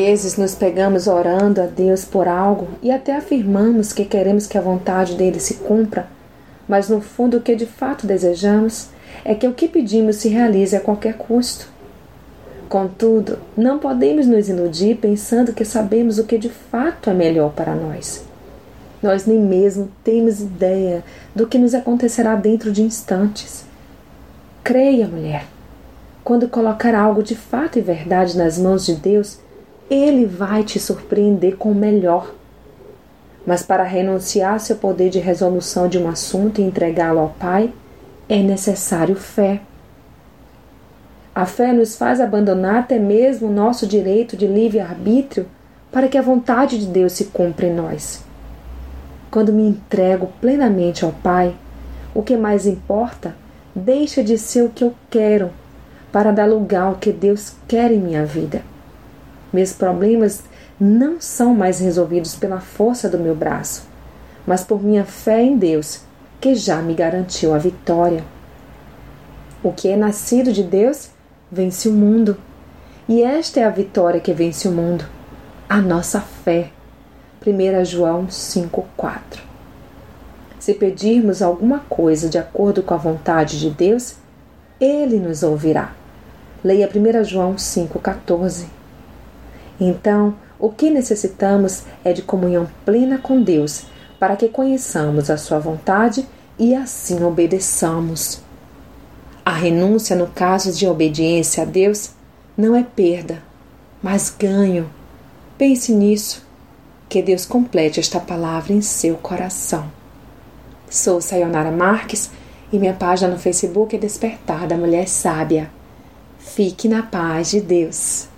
vezes nos pegamos orando a Deus por algo e até afirmamos que queremos que a vontade dele se cumpra, mas no fundo o que de fato desejamos é que o que pedimos se realize a qualquer custo. Contudo, não podemos nos iludir pensando que sabemos o que de fato é melhor para nós. Nós nem mesmo temos ideia do que nos acontecerá dentro de instantes. Creia, mulher. Quando colocar algo de fato e verdade nas mãos de Deus, Ele vai te surpreender com o melhor. Mas para renunciar seu poder de resolução de um assunto e entregá-lo ao Pai, é necessário fé. A fé nos faz abandonar até mesmo o nosso direito de livre-arbítrio para que a vontade de Deus se cumpra em nós. Quando me entrego plenamente ao Pai, o que mais importa deixa de ser o que eu quero para dar lugar ao que Deus quer em minha vida. Meus problemas não são mais resolvidos pela força do meu braço, mas por minha fé em Deus, que já me garantiu a vitória. O que é nascido de Deus vence o mundo. E esta é a vitória que vence o mundo, a nossa fé. 1 João 5,4 Se pedirmos alguma coisa de acordo com a vontade de Deus, Ele nos ouvirá. Leia 1 João 5,14. Então, o que necessitamos é de comunhão plena com Deus, para que conheçamos a Sua vontade e assim obedeçamos. A renúncia no caso de obediência a Deus não é perda, mas ganho. Pense nisso. Que Deus complete esta palavra em seu coração. Sou Sayonara Marques e minha página no Facebook é Despertar da Mulher Sábia. Fique na paz de Deus.